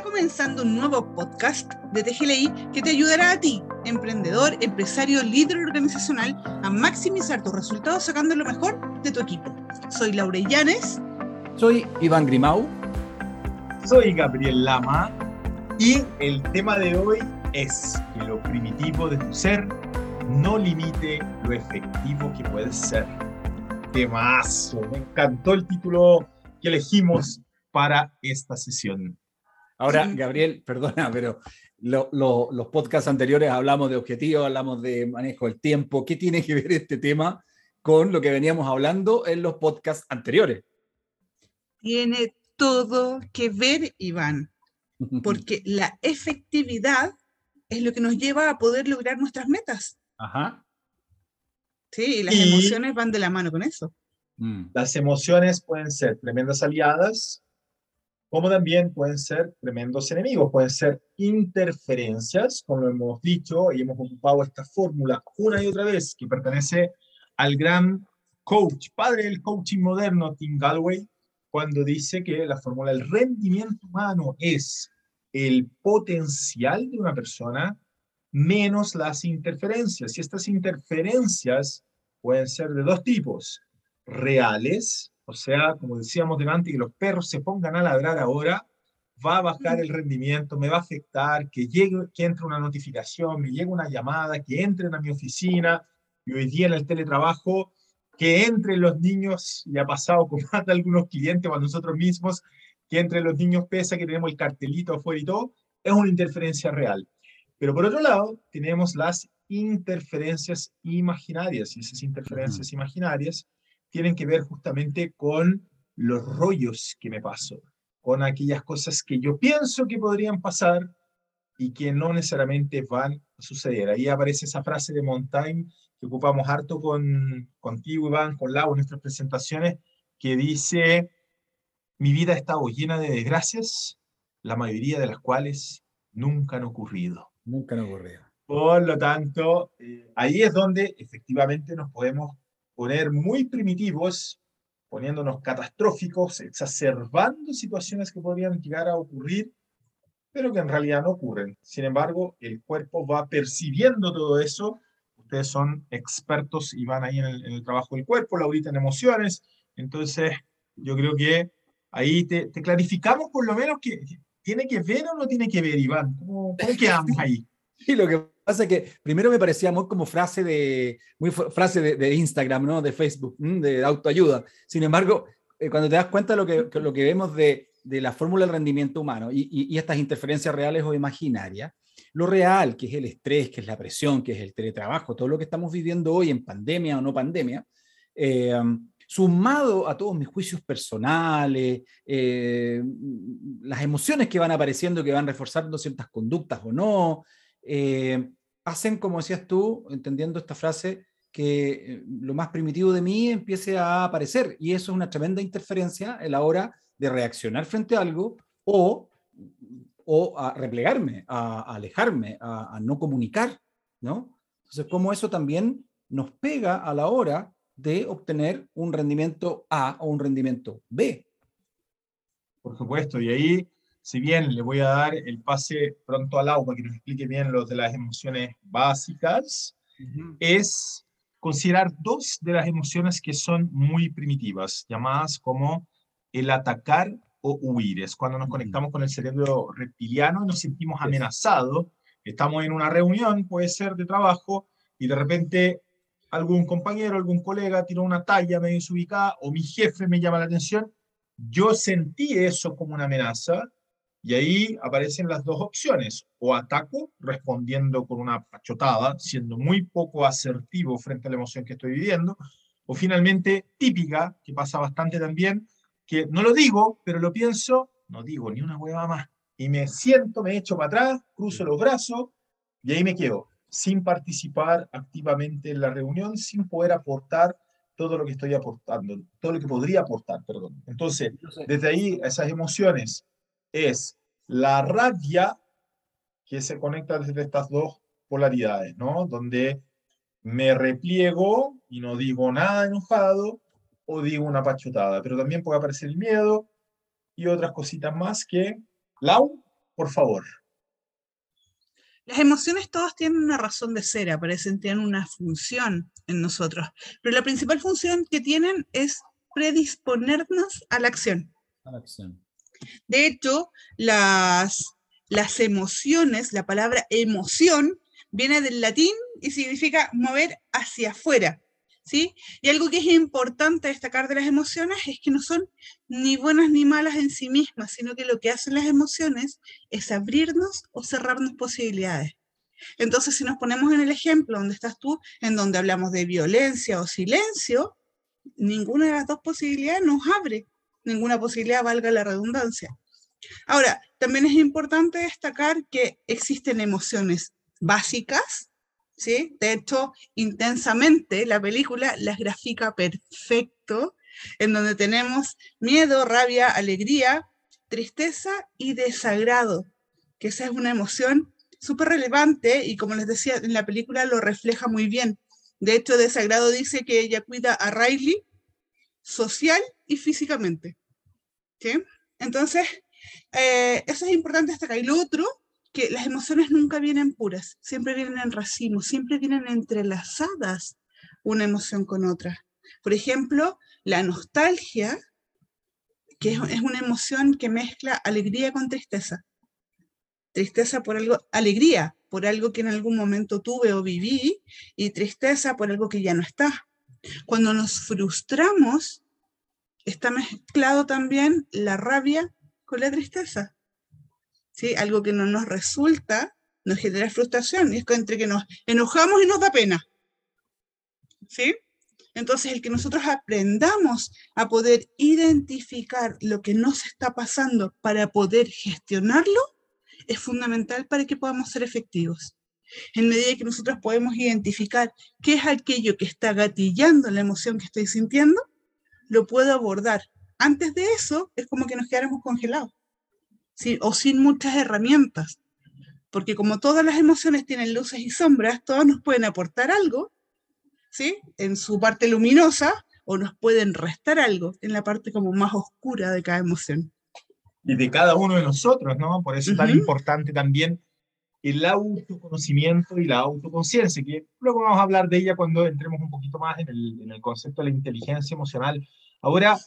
Está comenzando un nuevo podcast de TGLI que te ayudará a ti, emprendedor, empresario, líder organizacional, a maximizar tus resultados sacando lo mejor de tu equipo. Soy Laura Llanes. Soy Iván Grimau. Soy Gabriel Lama. Y el tema de hoy es que lo primitivo de tu ser no limite lo efectivo que puedes ser. Temazo. Me encantó el título que elegimos para esta sesión. Ahora, Gabriel, perdona, pero los podcasts anteriores hablamos de objetivos, hablamos de manejo del tiempo. ¿Qué tiene que ver este tema con lo que veníamos hablando en los podcasts anteriores? Tiene todo que ver, Iván, porque la efectividad es lo que nos lleva a poder lograr nuestras metas. Ajá. Sí, y las emociones van de la mano con eso. Mm. Las emociones pueden ser tremendas aliadas como también pueden ser tremendos enemigos, pueden ser interferencias, como hemos dicho y hemos ocupado esta fórmula una y otra vez, que pertenece al gran coach, padre del coaching moderno, Tim Galway, cuando dice que la fórmula del rendimiento humano es el potencial de una persona menos las interferencias. Y estas interferencias pueden ser de dos tipos, reales, o sea, como decíamos delante, que los perros se pongan a ladrar ahora, va a bajar el rendimiento, me va a afectar, que, llegue, que entre una notificación, me llegue una llamada, que entren a mi oficina, y hoy día en el teletrabajo, que entren los niños, y ha pasado con más de algunos clientes o a nosotros mismos, que entre los niños pesa que tenemos el cartelito afuera y todo, es una interferencia real. Pero por otro lado, tenemos las interferencias imaginarias, y esas interferencias imaginarias tienen que ver justamente con los rollos que me paso, con aquellas cosas que yo pienso que podrían pasar y que no necesariamente van a suceder. Ahí aparece esa frase de Montaigne que ocupamos harto con, contigo, Iván, con Lau en nuestras presentaciones, que dice, mi vida ha estado llena de desgracias, la mayoría de las cuales nunca han ocurrido. Nunca han ocurrido. Por lo tanto, eh, ahí es donde efectivamente nos podemos poner muy primitivos, poniéndonos catastróficos, exacerbando situaciones que podrían llegar a ocurrir, pero que en realidad no ocurren. Sin embargo, el cuerpo va percibiendo todo eso. Ustedes son expertos y van ahí en el, trabajo del cuerpo, la ahorita en emociones. Entonces, yo creo que ahí te, clarificamos por lo menos que tiene que ver o no tiene que ver, Iván. ¿Cómo, cómo quedamos ahí? Sí, lo que pasa que primero me parecía muy como frase de, muy frase de, Instagram, ¿no? De Facebook, de autoayuda. Sin embargo, eh, cuando te das cuenta de lo que, lo que vemos de, de la fórmula del rendimiento humano y, y, estas interferencias reales o imaginarias, lo real, que es el estrés, que es la presión, que es el teletrabajo, todo lo que estamos viviendo hoy en pandemia o no pandemia, eh, sumado a todos mis juicios personales, eh, las emociones que van apareciendo, que van reforzando ciertas conductas o no, hacen, como decías tú, entendiendo esta frase, que eh, lo más primitivo de mí empiece a aparecer. Y eso es una tremenda interferencia en la hora de reaccionar frente a algo o, o a replegarme, a, alejarme, a, no comunicar, ¿no? Entonces, cómo eso también nos pega a la hora de obtener un rendimiento A o un rendimiento B. Por supuesto, y ahí si bien le voy a dar el pase pronto al agua, que nos explique bien lo de las emociones básicas, es considerar dos de las emociones que son muy primitivas, llamadas como el atacar o huir. Es cuando nos conectamos con el cerebro reptiliano y nos sentimos amenazados. Estamos en una reunión, puede ser de trabajo, y de repente algún compañero, algún colega tira una talla medio desubicada o mi jefe me llama la atención. Yo sentí eso como una amenaza y ahí aparecen las dos opciones, o ataco respondiendo con una pachotada, siendo muy poco asertivo frente a la emoción que estoy viviendo, o finalmente típica, que pasa bastante también, que no lo digo, pero lo pienso, no digo ni una hueva más, y me siento, me echo para atrás, cruzo los brazos, y ahí me quedo, sin participar activamente en la reunión, sin poder aportar todo lo que estoy aportando, todo lo que podría aportar, perdón. Entonces, desde ahí, esas emociones es la rabia que se conecta desde estas dos polaridades, ¿no? Donde me repliego y no digo nada enojado o digo una pachotada, pero también puede aparecer el miedo y otras cositas más que, Lau, por favor. Las emociones todas tienen una razón de ser, aparecen, tienen una función en nosotros, pero la principal función que tienen es predisponernos a la acción. A la acción. De hecho, las, las emociones, la palabra emoción, viene del latín y significa mover hacia afuera. ¿Sí? Y algo que es importante destacar de las emociones es que no son ni buenas ni malas en sí mismas, sino que lo que hacen las emociones es abrirnos o cerrarnos posibilidades. Entonces, si nos ponemos en el ejemplo donde estás tú, en donde hablamos de violencia o silencio, ninguna de las dos posibilidades nos abre, ninguna posibilidad valga la redundancia. Ahora, también es importante destacar que existen emociones básicas ¿sí? De hecho, intensamente la película las grafica perfecto, en donde tenemos miedo, rabia, alegría, tristeza y desagrado, que esa es una emoción súper relevante y como les decía, en la película lo refleja muy bien. De hecho, desagrado dice que ella cuida a Riley social y físicamente. ¿sí? Entonces, eh, eso es importante hasta acá. Y lo otro que las emociones nunca vienen puras, siempre vienen en racimo, siempre vienen entrelazadas una emoción con otra. Por ejemplo, la nostalgia, que es, una emoción que mezcla alegría con tristeza. Tristeza por algo, alegría por algo que en algún momento tuve o viví y tristeza por algo que ya no está. Cuando nos frustramos, está mezclado también la rabia con la tristeza. Algo que no nos resulta nos genera frustración, y es entre que nos enojamos y nos da pena. ¿Sí? Entonces, el que nosotros aprendamos a poder identificar lo que nos está pasando para poder gestionarlo es fundamental para que podamos ser efectivos. En medida que nosotros podemos identificar qué es aquello que está gatillando la emoción que estoy sintiendo, lo puedo abordar. Antes de eso, es como que nos quedáramos congelados o sin muchas herramientas. Porque como todas las emociones tienen luces y sombras, todas nos pueden aportar algo, ¿sí? En su parte luminosa, o nos pueden restar algo en la parte como más oscura de cada emoción. Y de cada uno de nosotros, ¿no? Por eso es tan importante también el autoconocimiento y la autoconciencia, que luego vamos a hablar de ella cuando entremos un poquito más en el, en el concepto de la inteligencia emocional. Ahora,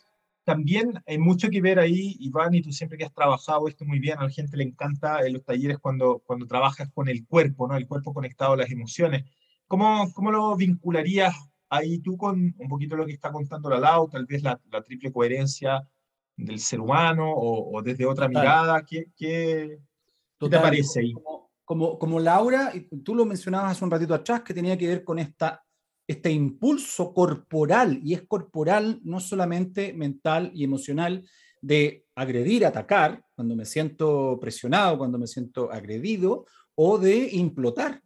también hay mucho que ver ahí, Iván, y tú siempre que has trabajado esto muy bien, a la gente le encanta en los talleres cuando, cuando trabajas con el cuerpo, ¿no? El cuerpo conectado a las emociones. ¿Cómo, cómo lo vincularías ahí tú con un poquito lo que está contando la Lau, tal vez la, la triple coherencia del ser humano o, desde otra mirada? ¿Qué, qué, te parece ahí? Como, como, como Laura, tú lo mencionabas hace un ratito atrás, que tenía que ver con esta este impulso corporal, y es corporal no solamente mental y emocional, de agredir, atacar, cuando me siento presionado, cuando me siento agredido, o de implotar,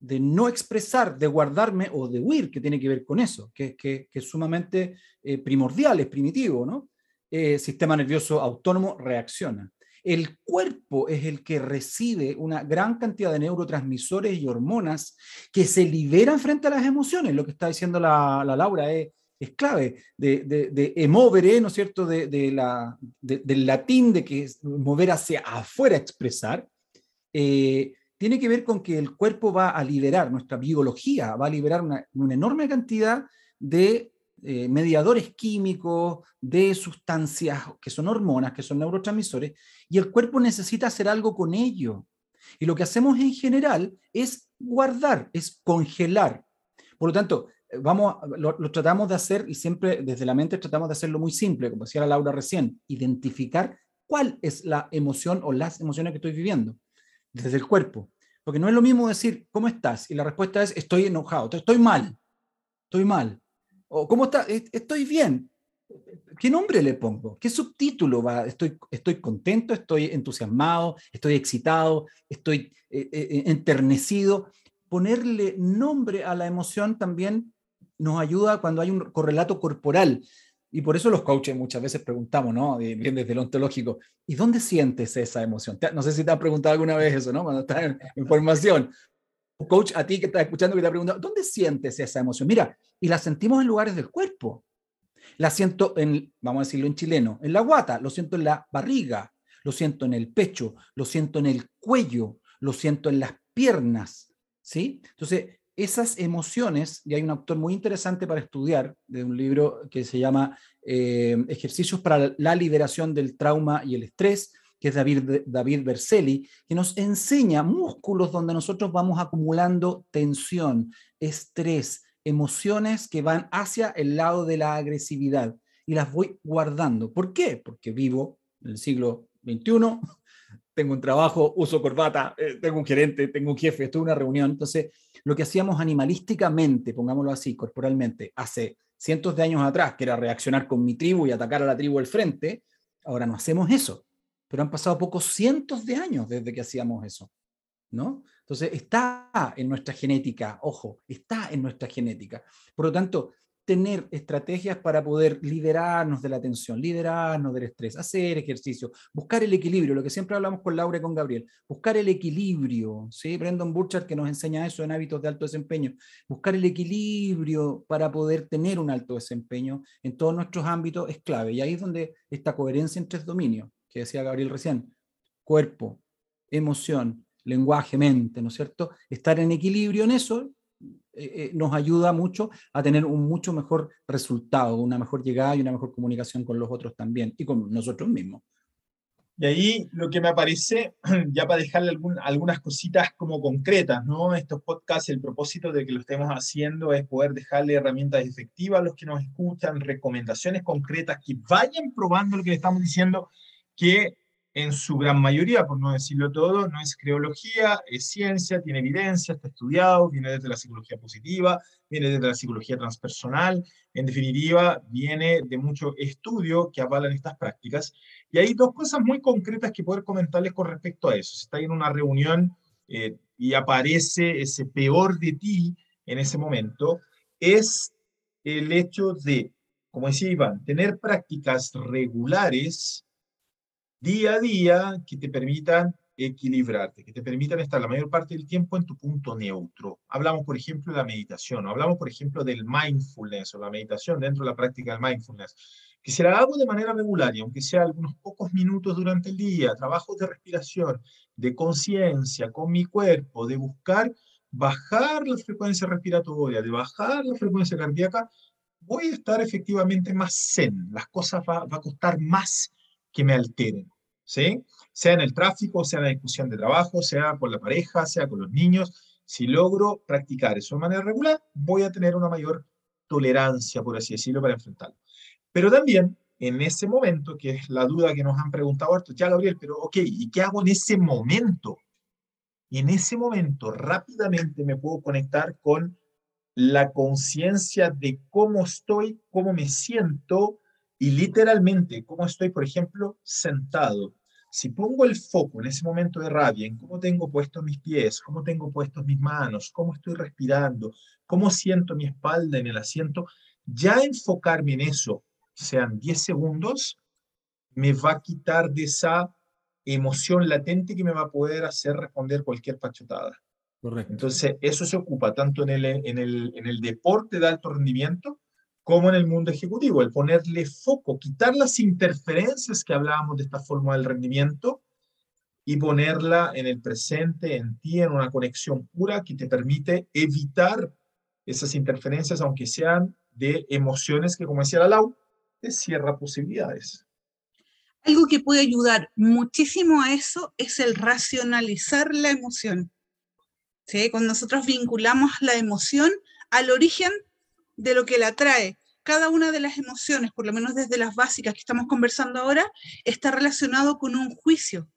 de no expresar, de guardarme o de huir, que tiene que ver con eso, que, que, es sumamente eh, primordial, es primitivo, ¿no? Eh, sistema nervioso autónomo reacciona. El cuerpo es el que recibe una gran cantidad de neurotransmisores y hormonas que se liberan frente a las emociones. Lo que está diciendo la, Laura es, clave, de, de, emovere, ¿no es cierto?, de, la, del latín de que mover hacia afuera, expresar. Eh, tiene que ver con que el cuerpo va a liberar, nuestra biología va a liberar una enorme cantidad de eh, mediadores químicos, de sustancias que son hormonas, que son neurotransmisores, y el cuerpo necesita hacer algo con ello. Y lo que hacemos en general es guardar, es congelar. Por lo tanto, eh, vamos, lo, tratamos de hacer y siempre desde la mente tratamos de hacerlo muy simple, como decía Laura recién, identificar cuál es la emoción o las emociones que estoy viviendo desde el cuerpo. Porque no es lo mismo decir, ¿cómo estás? Y la respuesta es, estoy enojado, estoy mal, estoy mal. O ¿cómo está? Estoy bien. ¿Qué nombre le pongo? ¿Qué subtítulo va? Estoy, estoy contento, estoy entusiasmado, estoy excitado, estoy eh, eh, eh, enternecido. Ponerle nombre a la emoción también nos ayuda cuando hay un correlato corporal. Y por eso los coaches muchas veces preguntamos, ¿no? Bien desde lo ontológico, ¿y dónde sientes esa emoción? No sé si te han preguntado alguna vez eso, ¿no? Cuando estás en, en formación coach a ti que estás escuchando que te ha preguntado, ¿dónde sientes esa emoción? Mira, y la sentimos en lugares del cuerpo. La siento en, vamos a decirlo en chileno, en la guata, lo siento en la barriga, lo siento en el pecho, lo siento en el cuello, lo siento en las piernas, ¿sí? Entonces, esas emociones, y hay un autor muy interesante para estudiar, de un libro que se llama eh, Ejercicios para la liberación del trauma y el estrés, que es David, David Berceli, que nos enseña músculos donde nosotros vamos acumulando tensión, estrés, emociones que van hacia el lado de la agresividad y las voy guardando. ¿Por qué? Porque vivo en el siglo XXI, tengo un trabajo, uso corbata, eh, tengo un gerente, tengo un jefe, estoy en una reunión. Entonces, lo que hacíamos animalísticamente, pongámoslo así, corporalmente, hace cientos de años atrás, que era reaccionar con mi tribu y atacar a la tribu del frente, ahora no hacemos eso. Pero han pasado pocos cientos de años desde que hacíamos eso, ¿no? Entonces, está en nuestra genética, ojo, está en nuestra genética. Por lo tanto, tener estrategias para poder liderarnos de la tensión, liderarnos del estrés, hacer ejercicio, buscar el equilibrio, lo que siempre hablamos con Laura y con Gabriel, buscar el equilibrio, ¿sí? Brendan Burchard que nos enseña eso en hábitos de alto desempeño, buscar el equilibrio para poder tener un alto desempeño en todos nuestros ámbitos es clave. Y ahí es donde esta coherencia en tres dominios, que decía Gabriel recién, cuerpo, emoción, lenguaje, mente, ¿no es cierto? Estar en equilibrio en eso eh, eh, nos ayuda mucho a tener un mucho mejor resultado, una mejor llegada y una mejor comunicación con los otros también y con nosotros mismos. Y ahí lo que me aparece, ya para dejarle algunas cositas como concretas, ¿no? Estos podcasts, el propósito de que lo estemos haciendo es poder dejarle herramientas efectivas a los que nos escuchan, recomendaciones concretas, que vayan probando lo que le estamos diciendo, que en su gran mayoría, por no decirlo todo, no es creología, es ciencia, tiene evidencia, está estudiado, viene desde la psicología positiva, viene desde la psicología transpersonal, en definitiva, viene de mucho estudio que avalan estas prácticas. Y hay dos cosas muy concretas que poder comentarles con respecto a eso. Si está en una reunión eh, y aparece ese peor de ti en ese momento, es el hecho de, como decía Iván, tener prácticas regulares día a día que te permitan equilibrarte, que te permitan estar la mayor parte del tiempo en tu punto neutro. Hablamos, por ejemplo, de la meditación, o hablamos, por ejemplo, del mindfulness o la meditación dentro de la práctica del mindfulness, que si la hago de manera regular y aunque sea algunos pocos minutos durante el día, trabajos de respiración, de conciencia con mi cuerpo, de buscar bajar la frecuencia respiratoria, de bajar la frecuencia cardíaca, voy a estar efectivamente más zen. Las cosas va, va a costar más que me alteren, ¿sí? Sea en el tráfico, sea en la discusión de trabajo, sea con la pareja, sea con los niños. Si logro practicar eso de manera regular, voy a tener una mayor tolerancia, por así decirlo, para enfrentarlo. Pero también, en ese momento, que es la duda que nos han preguntado, ya Gabriel, pero ok, ¿y qué hago en ese momento? Y en ese momento rápidamente me puedo conectar con la conciencia de cómo estoy, cómo me siento, y literalmente, cómo estoy, por ejemplo, sentado. Si pongo el foco en ese momento de rabia, en cómo tengo puestos mis pies, cómo tengo puestos mis manos, cómo estoy respirando, cómo siento mi espalda en el asiento, ya enfocarme en eso, sean 10 segundos, me va a quitar de esa emoción latente que me va a poder hacer responder cualquier pachotada. Correcto. Entonces, eso se ocupa tanto en el, en el, en el deporte de alto rendimiento como en el mundo ejecutivo, el ponerle foco, quitar las interferencias que hablábamos de esta forma del rendimiento y ponerla en el presente, en ti, en una conexión pura que te permite evitar esas interferencias, aunque sean de emociones que, como decía la Lau, te cierra posibilidades. Algo que puede ayudar muchísimo a eso es el racionalizar la emoción. ¿Sí? Cuando nosotros vinculamos la emoción al origen de lo que la trae. Cada una de las emociones, por lo menos desde las básicas que estamos conversando ahora, está relacionado con un juicio.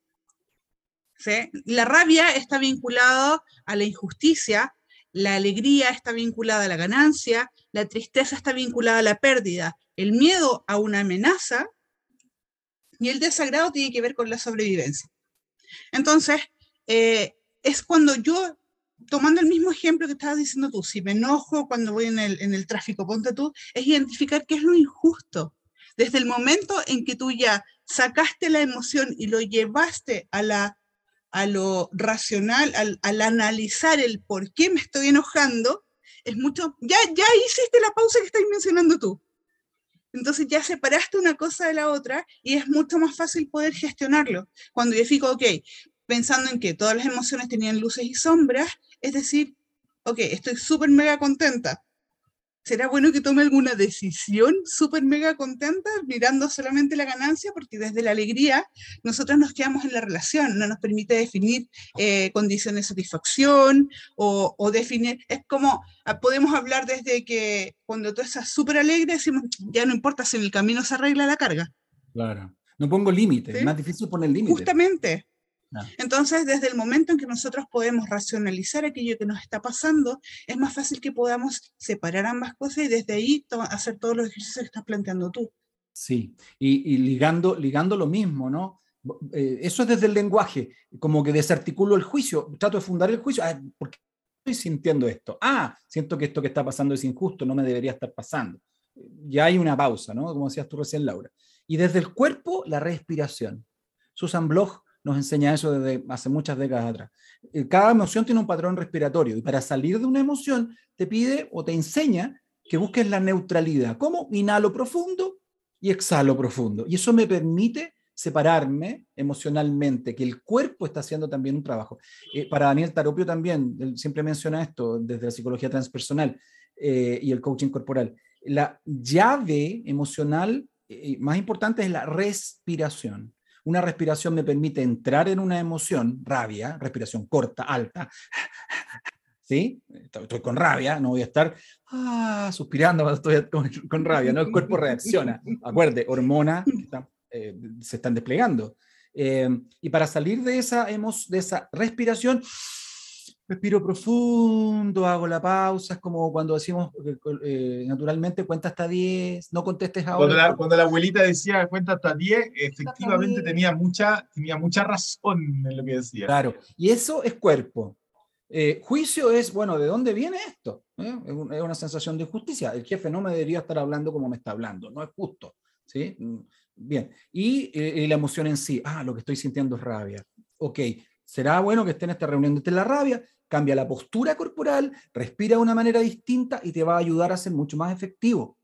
La rabia está vinculada a la injusticia, la alegría está vinculada a la ganancia, la tristeza está vinculada a la pérdida, el miedo a una amenaza y el desagrado tiene que ver con la sobrevivencia. Entonces, eh, es cuando yo tomando el mismo ejemplo que estabas diciendo tú, si me enojo cuando voy en el, en el tráfico, ponte tú, es identificar qué es lo injusto. Desde el momento en que tú ya sacaste la emoción y lo llevaste a, la, a lo racional, al, al analizar el por qué me estoy enojando, es mucho, ya, ya hiciste la pausa que estás mencionando tú. Entonces ya separaste una cosa de la otra y es mucho más fácil poder gestionarlo. Cuando yo fijo, ok, pensando en que todas las emociones tenían luces y sombras, es decir, ok, estoy súper mega contenta, será bueno que tome alguna decisión súper mega contenta mirando solamente la ganancia, porque desde la alegría nosotros nos quedamos en la relación, no nos permite definir eh, condiciones de satisfacción o, o, definir, es como, ah, podemos hablar desde que cuando tú estás súper alegre, decimos, ya no importa si en el camino se arregla la carga. Claro, no pongo límites, ¿Sí? es más difícil poner límites. Justamente, entonces, desde el momento en que nosotros podemos racionalizar aquello que nos está pasando, es más fácil que podamos separar ambas cosas y desde ahí hacer todos los ejercicios que estás planteando tú. Sí, y, y ligando, ligando lo mismo, ¿no? Eh, eso es desde el lenguaje, como que desarticulo el juicio, trato de fundar el juicio. Ah, ¿Por qué estoy sintiendo esto? Ah, siento que esto que está pasando es injusto, no me debería estar pasando. Ya hay una pausa, ¿no? Como decías tú recién, Laura. Y desde el cuerpo, la respiración. Susan Bloch nos enseña eso desde hace muchas décadas atrás. Eh, cada emoción tiene un patrón respiratorio y para salir de una emoción te pide o te enseña que busques la neutralidad. ¿Cómo? Inhalo profundo y exhalo profundo. Y eso me permite separarme emocionalmente, que el cuerpo está haciendo también un trabajo. Eh, para Daniel Taropio también, él siempre menciona esto desde la psicología transpersonal eh, y el coaching corporal. La llave emocional más importante es la respiración. Una respiración me permite entrar en una emoción, rabia, respiración corta, alta. ¿Sí? Estoy con rabia, no voy a estar ah, suspirando cuando estoy con, rabia, ¿no? El cuerpo reacciona. Acuerde, hormonas eh, se están desplegando. Eh, y para salir de esa, de esa respiración, respiro profundo, hago la pausa, es como cuando decimos eh, naturalmente cuenta hasta 10, no contestes ahora. Cuando la, cuando la abuelita decía cuenta hasta 10, efectivamente tenía mucha, tenía mucha razón en lo que decía. Claro, y eso es cuerpo. Eh, juicio es, bueno, ¿de dónde viene esto? ¿Eh? Es una sensación de injusticia. El jefe no me debería estar hablando como me está hablando, no es justo. ¿sí? Mm, bien, y, y la emoción en sí, ah, lo que estoy sintiendo es rabia. Ok, será bueno que esté en esta reunión de la rabia, cambia la postura corporal, respira de una manera distinta y te va a ayudar a ser mucho más efectivo.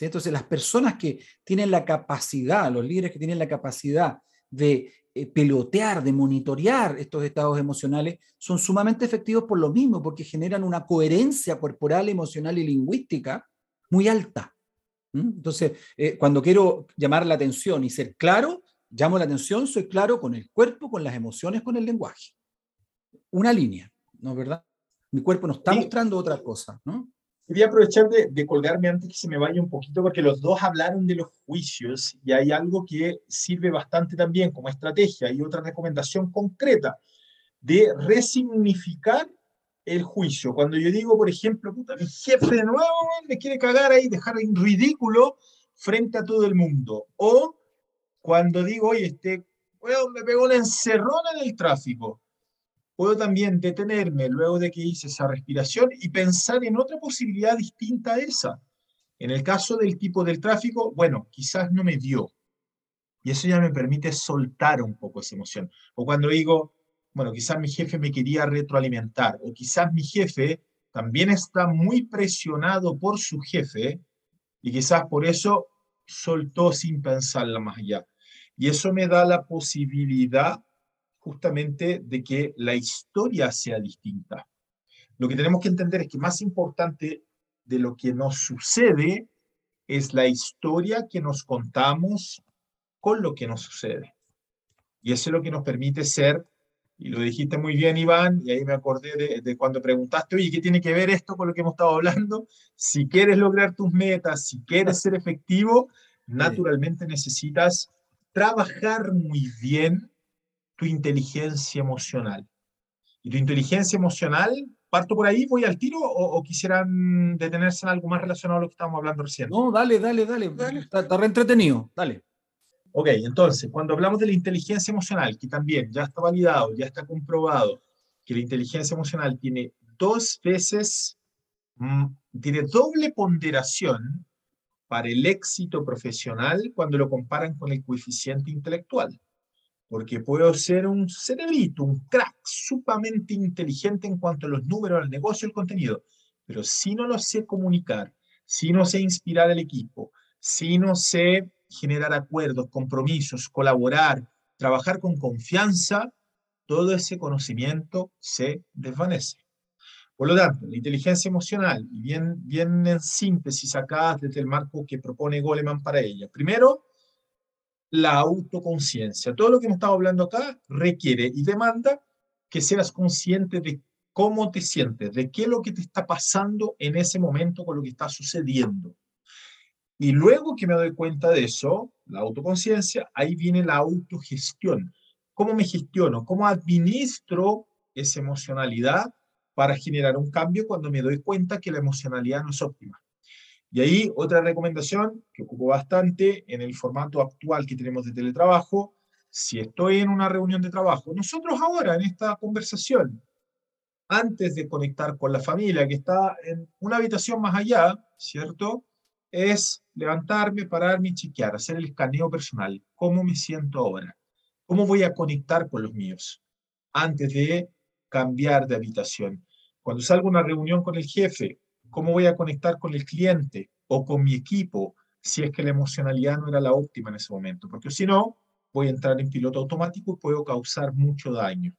Entonces, las personas que tienen la capacidad, los líderes que tienen la capacidad de eh, pelotear, de monitorear estos estados emocionales, son sumamente efectivos por lo mismo, porque generan una coherencia corporal, emocional y lingüística muy alta. Entonces, eh, cuando quiero llamar la atención y ser claro, llamo la atención, soy claro con el cuerpo, con las emociones, con el lenguaje. Una línea. ¿No es verdad? Mi cuerpo nos está mostrando otra cosa, ¿no? Quería aprovechar de, de, colgarme antes que se me vaya un poquito, porque los dos hablaron de los juicios y hay algo que sirve bastante también como estrategia y otra recomendación concreta de resignificar el juicio. Cuando yo digo, por ejemplo, puta, mi jefe de nuevo me quiere cagar ahí, dejar en ridículo frente a todo el mundo. O cuando digo, oye, este, bueno, me pegó una encerrona en el tráfico puedo también detenerme luego de que hice esa respiración y pensar en otra posibilidad distinta a esa. En el caso del tipo del tráfico, bueno, quizás no me dio. Y eso ya me permite soltar un poco esa emoción. O cuando digo, bueno, quizás mi jefe me quería retroalimentar, o quizás mi jefe también está muy presionado por su jefe, y quizás por eso soltó sin pensarla más allá. Y eso me da la posibilidad justamente de que la historia sea distinta. Lo que tenemos que entender es que más importante de lo que nos sucede es la historia que nos contamos con lo que nos sucede. Y eso es lo que nos permite ser, y lo dijiste muy bien, Iván, y ahí me acordé de, cuando preguntaste, oye, ¿qué tiene que ver esto con lo que hemos estado hablando? Si quieres lograr tus metas, si quieres ser efectivo, naturalmente necesitas trabajar muy bien tu inteligencia emocional. Y tu inteligencia emocional, parto por ahí, voy al tiro o, quisieran detenerse en algo más relacionado a lo que estábamos hablando recién. No, dale, dale, dale, dale. Está, está reentretenido, dale. Ok, entonces, cuando hablamos de la inteligencia emocional, que también ya está validado, ya está comprobado, que la inteligencia emocional tiene dos veces, mm, tiene doble ponderación para el éxito profesional cuando lo comparan con el coeficiente intelectual porque puedo ser un cerebrito, un crack sumamente inteligente en cuanto a los números, al negocio, el contenido, pero si no lo sé comunicar, si no sé inspirar al equipo, si no sé generar acuerdos, compromisos, colaborar, trabajar con confianza, todo ese conocimiento se desvanece. Por lo tanto, la inteligencia emocional, bien, bien en síntesis acá desde el marco que propone Goleman para ella. Primero, la autoconciencia. Todo lo que hemos estado hablando acá requiere y demanda que seas consciente de cómo te sientes, de qué es lo que te está pasando en ese momento con lo que está sucediendo. Y luego que me doy cuenta de eso, la autoconciencia, ahí viene la autogestión. ¿Cómo me gestiono? ¿Cómo administro esa emocionalidad para generar un cambio cuando me doy cuenta que la emocionalidad no es óptima? Y ahí otra recomendación que ocupo bastante en el formato actual que tenemos de teletrabajo, si estoy en una reunión de trabajo, nosotros ahora en esta conversación, antes de conectar con la familia que está en una habitación más allá, ¿cierto? Es levantarme, pararme y chequear, hacer el escaneo personal. ¿Cómo me siento ahora? ¿Cómo voy a conectar con los míos? Antes de cambiar de habitación. Cuando salgo a una reunión con el jefe, ¿cómo voy a conectar con el cliente o con mi equipo si es que la emocionalidad no era la óptima en ese momento? Porque si no, voy a entrar en piloto automático y puedo causar mucho daño.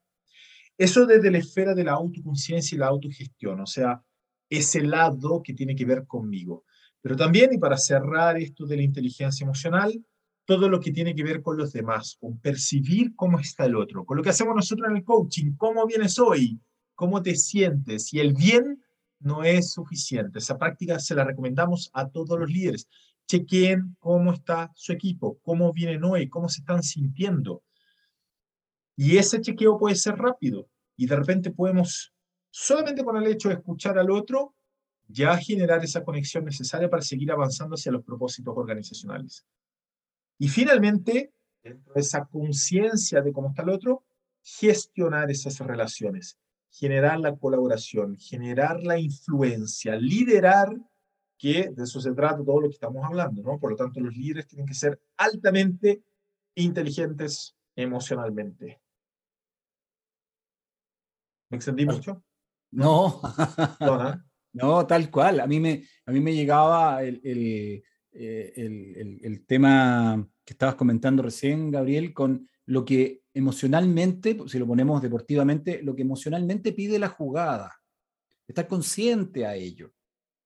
Eso desde la esfera de la autoconciencia y la autogestión, o sea, ese lado que tiene que ver conmigo. Pero también, y para cerrar esto de la inteligencia emocional, todo lo que tiene que ver con los demás, con percibir cómo está el otro, con lo que hacemos nosotros en el coaching, cómo vienes hoy, cómo te sientes, y el bien no es suficiente. Esa práctica se la recomendamos a todos los líderes. Chequen cómo está su equipo, cómo vienen hoy, cómo se están sintiendo. Y ese chequeo puede ser rápido y de repente podemos, solamente con el hecho de escuchar al otro, ya generar esa conexión necesaria para seguir avanzando hacia los propósitos organizacionales. Y finalmente, dentro de esa conciencia de cómo está el otro, gestionar esas relaciones, generar la colaboración, generar la influencia, liderar, que de eso se trata todo lo que estamos hablando, ¿no? Por lo tanto, los líderes tienen que ser altamente inteligentes emocionalmente. ¿Me extendí mucho? No, no, tal cual. A mí me, a mí me llegaba el, el, eh, el, el, tema que estabas comentando recién, Gabriel, con lo que emocionalmente, si lo ponemos deportivamente, lo que emocionalmente pide la jugada. Estar consciente a ello.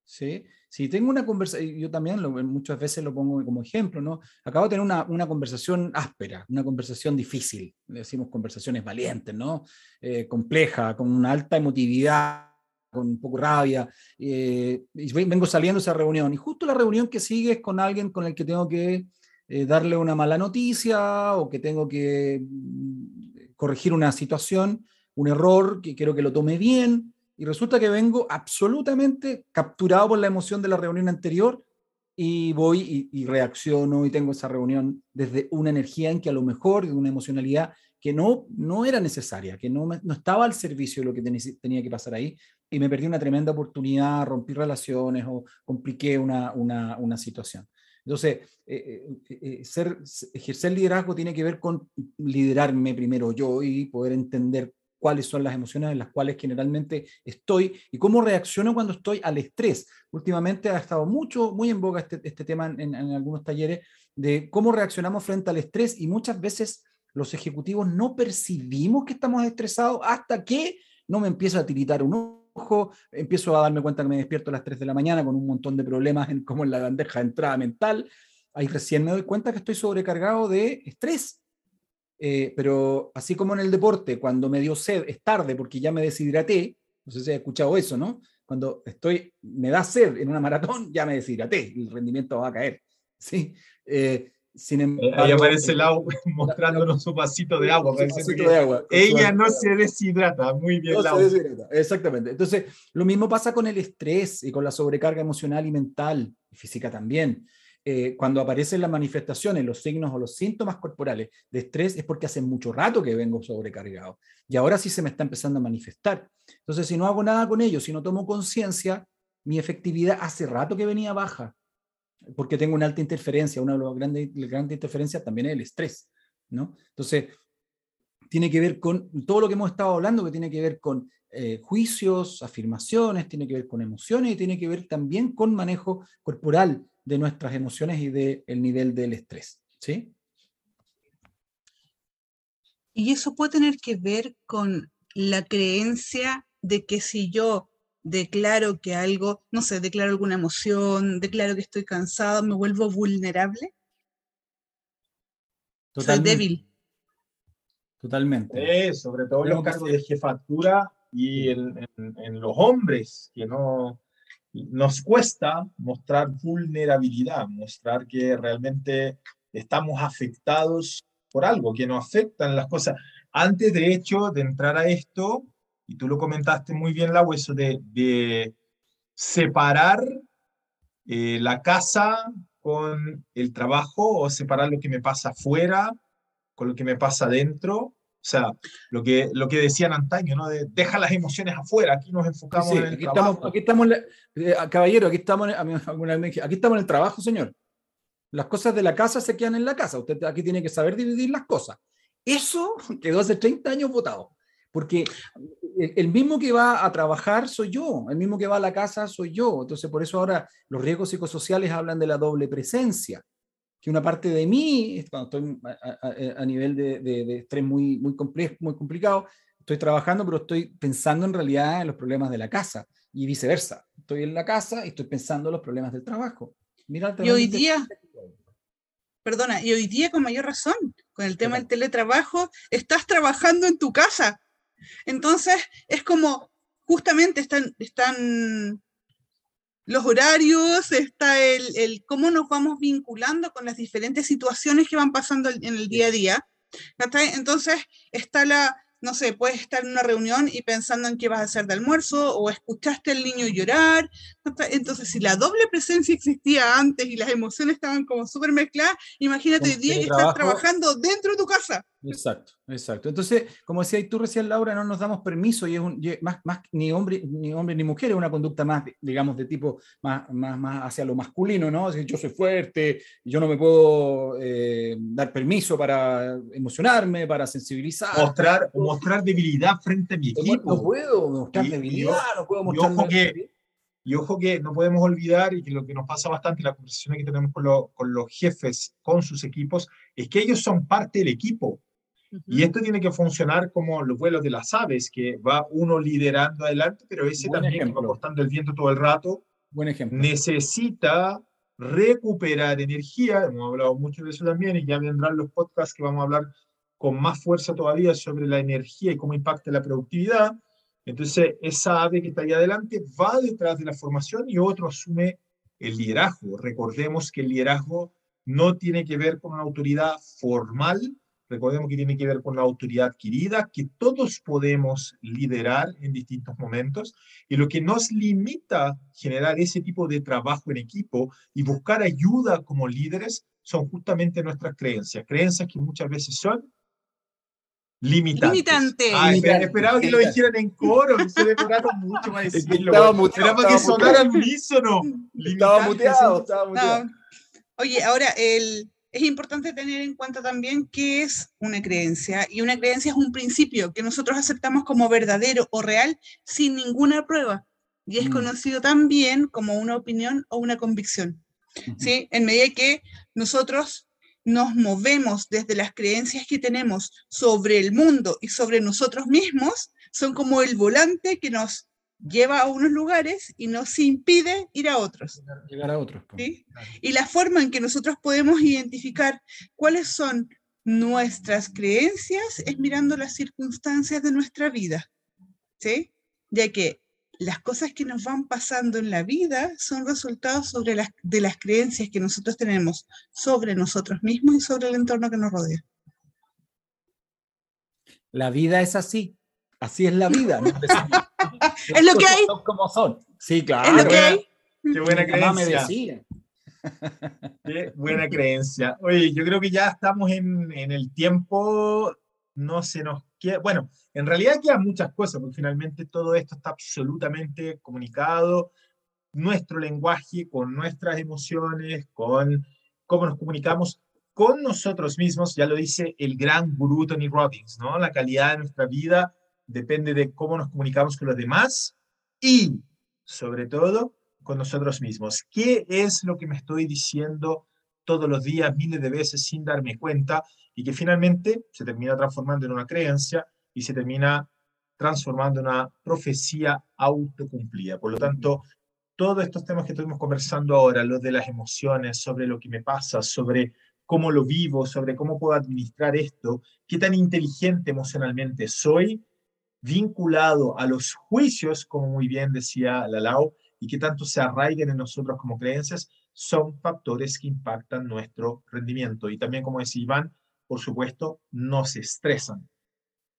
¿sí? Si tengo una conversación, yo también lo, muchas veces lo pongo como ejemplo, ¿no? Acabo de tener una, una conversación áspera, una conversación difícil, decimos conversaciones valientes, ¿no? Eh, compleja, con una alta emotividad, con un poco rabia, eh, y vengo saliendo de esa reunión, y justo la reunión que sigue es con alguien con el que tengo que eh, darle una mala noticia o que tengo que mm, corregir una situación, un error, que quiero que lo tome bien, y resulta que vengo absolutamente capturado por la emoción de la reunión anterior y voy y, reacciono y tengo esa reunión desde una energía en que a lo mejor, de una emocionalidad que no, no era necesaria, que no, no estaba al servicio de lo que tenía que pasar ahí y me perdí una tremenda oportunidad, rompí relaciones o compliqué una, una, una situación. Entonces, eh, eh, eh, ejercer liderazgo tiene que ver con liderarme primero yo y poder entender cuáles son las emociones en las cuales generalmente estoy y cómo reacciono cuando estoy al estrés. Últimamente ha estado mucho, muy en boga este, este tema en, algunos talleres de cómo reaccionamos frente al estrés y muchas veces los ejecutivos no percibimos que estamos estresados hasta que no me empiezo a tiritar un ojo, empiezo a darme cuenta que me despierto a las 3 de la mañana con un montón de problemas en, como en la bandeja de entrada mental. Ahí recién me doy cuenta que estoy sobrecargado de estrés eh, pero así como en el deporte, cuando me dio sed, es tarde porque ya me deshidraté, no sé si has escuchado eso, ¿no? Cuando estoy, me da sed en una maratón, ya me deshidraté el rendimiento va a caer, ¿sí? Eh, sin embargo, Ahí aparece el agua mostrándonos su vasito de agua. de agua ella no se deshidrata, muy bien. No se deshidrata, exactamente. Entonces, lo mismo pasa con el estrés y con la sobrecarga emocional y mental, y física también. Eh, cuando aparecen las manifestaciones, los signos o los síntomas corporales de estrés, es porque hace mucho rato que vengo sobrecargado. Y ahora sí se me está empezando a manifestar. Entonces, si no hago nada con ello, si no tomo conciencia, mi efectividad hace rato que venía baja, porque tengo una alta interferencia. Una de las grandes, interferencias también es el estrés. ¿no? Entonces, tiene que ver con todo lo que hemos estado hablando, que tiene que ver con eh, juicios, afirmaciones, tiene que ver con emociones y tiene que ver también con manejo corporal, de nuestras emociones y del nivel del estrés. ¿Sí? Y eso puede tener que ver con la creencia de que si yo declaro que algo, no sé, declaro alguna emoción, declaro que estoy cansado, me vuelvo vulnerable. Soy débil. Totalmente. Eh, sobre todo en los cargos de jefatura y en, los hombres, que no nos cuesta mostrar vulnerabilidad, mostrar que realmente estamos afectados por algo, que nos afectan las cosas. Antes, de hecho, de entrar a esto, y tú lo comentaste muy bien, Lau, eso de, de separar eh, la casa con el trabajo o separar lo que me pasa afuera con lo que me pasa dentro. O sea, lo que, lo que decían antaño, ¿no? De, deja las emociones afuera, aquí nos enfocamos en el aquí trabajo. Estamos, aquí estamos, eh, caballero, aquí estamos, aquí estamos en el trabajo, señor. Las cosas de la casa se quedan en la casa. Usted aquí tiene que saber dividir las cosas. Eso quedó hace 30 años votado. Porque el mismo que va a trabajar soy yo, el mismo que va a la casa soy yo. Entonces, por eso ahora los riesgos psicosociales hablan de la doble presencia, que una parte de mí, cuando estoy a, nivel de, de, estrés muy, muy, complejo, muy complicado, estoy trabajando, pero estoy pensando en realidad en los problemas de la casa y viceversa. Estoy en la casa y estoy pensando en los problemas del trabajo. Mira, y hoy día, perdona, y hoy día con mayor razón, con el tema del teletrabajo, estás trabajando en tu casa. Entonces, es como, justamente están, están los horarios, está el, el, cómo nos vamos vinculando con las diferentes situaciones que van pasando en el día a día. Entonces, está la, no sé, puedes estar en una reunión y pensando en qué vas a hacer de almuerzo o escuchaste al niño llorar. Entonces, si la doble presencia existía antes y las emociones estaban como súper mezcladas, imagínate hoy día que estás trabajando dentro de tu casa. Exacto, exacto. Entonces, como decías tú recién, Laura, no nos damos permiso y es un, más, más ni hombre ni hombre ni mujer, es una conducta más, digamos, de tipo más, más, más hacia lo masculino, ¿no? Es decir, yo soy fuerte, yo no me puedo eh, dar permiso para emocionarme, para sensibilizar. Mostrar, mostrar debilidad frente a mi equipo. No puedo mostrar debilidad, no puedo mostrar... Y ojo que no podemos olvidar, y que lo que nos pasa bastante en la conversación que tenemos con, con, los jefes, con sus equipos, es que ellos son parte del equipo. Y esto tiene que funcionar como los vuelos de las aves, que va uno liderando adelante, pero ese también que va cortando el viento todo el rato, Buen ejemplo. necesita recuperar energía. Hemos hablado mucho de eso también y ya vendrán los podcasts que vamos a hablar con más fuerza todavía sobre la energía y cómo impacta la productividad. Entonces, esa ave que está ahí adelante va detrás de la formación y otro asume el liderazgo. Recordemos que el liderazgo no tiene que ver con una autoridad formal, Recordemos que tiene que ver con la autoridad adquirida, que todos podemos liderar en distintos momentos y lo que nos limita a generar ese tipo de trabajo en equipo y buscar ayuda como líderes son justamente nuestras creencias, creencias que muchas veces son limitantes. Limitante. Ah, esperaba que lo dijeran en coro, se demoraron mucho para decirlo. Estaba muteado. Era para que sonara al unísono. Estaba muteado, estaba muteado. Oye, ahora el es importante tener en cuenta también qué es una creencia. Y una creencia es un principio que nosotros aceptamos como verdadero o real sin ninguna prueba. Y es mm. conocido también como una opinión o una convicción. ¿sí? En medida que nosotros nos movemos desde las creencias que tenemos sobre el mundo y sobre nosotros mismos, son como el volante que nos lleva a unos lugares y nos impide ir a otros. Llegar a otros. Y la forma en que nosotros podemos identificar cuáles son nuestras creencias es mirando las circunstancias de nuestra vida. ¿sí? Ya que las cosas que nos van pasando en la vida son resultados sobre las, de las creencias que nosotros tenemos sobre nosotros mismos y sobre el entorno que nos rodea. La vida es así. Así es la vida. es lo que hay. Son como son. Sí, claro. Es lo que hay. Qué buena creencia. Qué buena creencia. Oye, yo creo que ya estamos en, en el tiempo. No se nos queda. Bueno, en realidad quedan muchas cosas, porque finalmente todo esto está absolutamente comunicado. Nuestro lenguaje con nuestras emociones, con cómo nos comunicamos con nosotros mismos, ya lo dice el gran gurú Tony Robbins, ¿no? La calidad de nuestra vida depende de cómo nos comunicamos con los demás y, sobre todo, con nosotros mismos. ¿Qué es lo que me estoy diciendo todos los días, miles de veces, sin darme cuenta? Y que finalmente se termina transformando en una creencia y se termina transformando en una profecía autocumplida. Por lo tanto, todos estos temas que estuvimos conversando ahora, los de las emociones, sobre lo que me pasa, sobre cómo lo vivo, sobre cómo puedo administrar esto, qué tan inteligente emocionalmente soy, vinculado a los juicios, como muy bien decía Lalao, y que tanto se arraiguen en nosotros como creencias, son factores que impactan nuestro rendimiento. Y también, como decía Iván, por supuesto, nos estresan.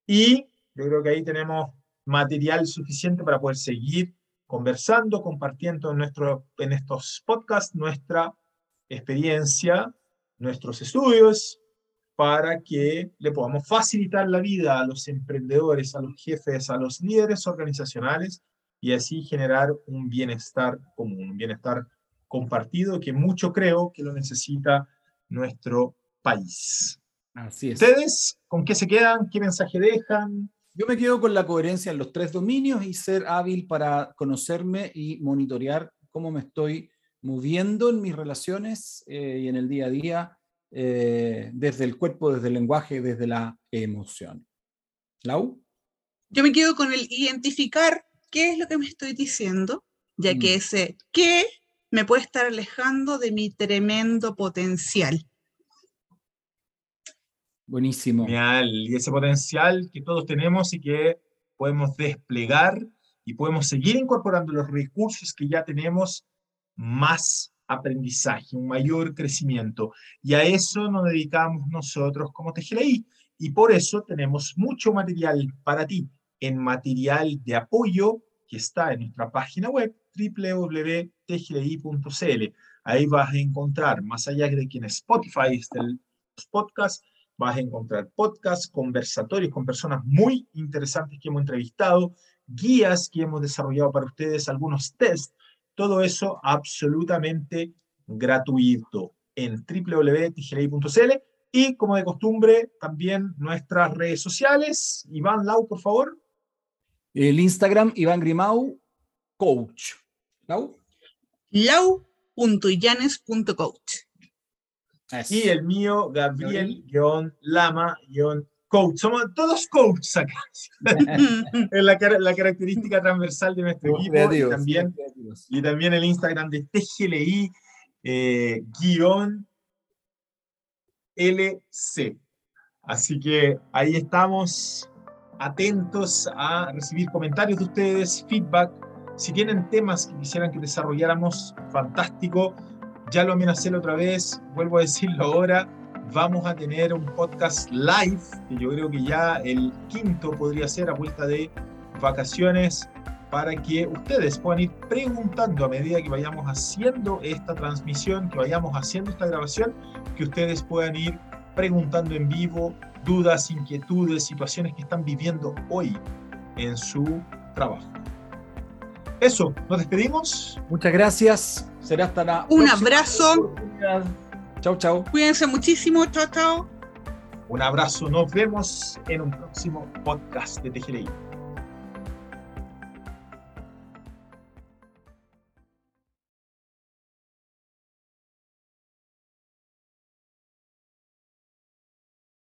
Y yo creo que ahí tenemos material suficiente para poder seguir conversando, compartiendo en, nuestro, en estos podcasts nuestra experiencia, nuestros estudios, para que le podamos facilitar la vida a los emprendedores, a los jefes, a los líderes organizacionales y así generar un bienestar común, un bienestar compartido que mucho creo que lo necesita nuestro país. Así es. ¿Ustedes con qué se quedan? ¿Qué mensaje dejan? Yo me quedo con la coherencia en los tres dominios y ser hábil para conocerme y monitorear cómo me estoy moviendo en mis relaciones eh, y en el día a día, eh, desde el cuerpo, desde el lenguaje, desde la emoción. ¿Lau? Yo me quedo con el identificar qué es lo que me estoy diciendo, ya que mm. ese qué me puede estar alejando de mi tremendo potencial. Buenísimo. Genial. Y ese potencial que todos tenemos y que podemos desplegar y podemos seguir incorporando los recursos que ya tenemos, más aprendizaje, un mayor crecimiento. Y a eso nos dedicamos nosotros como TGLI. Y por eso tenemos mucho material para ti en material de apoyo que está en nuestra página web www.tgli.cl. Ahí vas a encontrar, más allá de que en Spotify está el podcast, vas a encontrar podcasts, conversatorios con personas muy interesantes que hemos entrevistado, guías que hemos desarrollado para ustedes, algunos tests, todo eso absolutamente gratuito en www.tgli.cl y como de costumbre también nuestras redes sociales. Iván Lau, por favor. El Instagram, Iván Grimau, coach. ¿Lau? Lau.illanes.coach. Y el mío, Gabriel-Lama-coach. Somos todos coaches acá. es la, la, característica transversal de nuestro equipo. y, también, y también el Instagram de TGLI eh, LC. Así que ahí estamos atentos a recibir comentarios de ustedes, feedback. Si tienen temas que quisieran que desarrolláramos, fantástico. Ya lo amenacé la otra vez, vuelvo a decirlo ahora. Vamos a tener un podcast live, que yo creo que ya el quinto podría ser a vuelta de vacaciones, para que ustedes puedan ir preguntando a medida que vayamos haciendo esta transmisión, que vayamos haciendo esta grabación, que ustedes puedan ir preguntando en vivo dudas, inquietudes, situaciones que están viviendo hoy en su trabajo. Eso, nos despedimos. Muchas gracias. Será hasta la Un abrazo. Chao, chao. Cuídense muchísimo. Chao, chao. Un abrazo. Nos vemos en un próximo podcast de TGLI.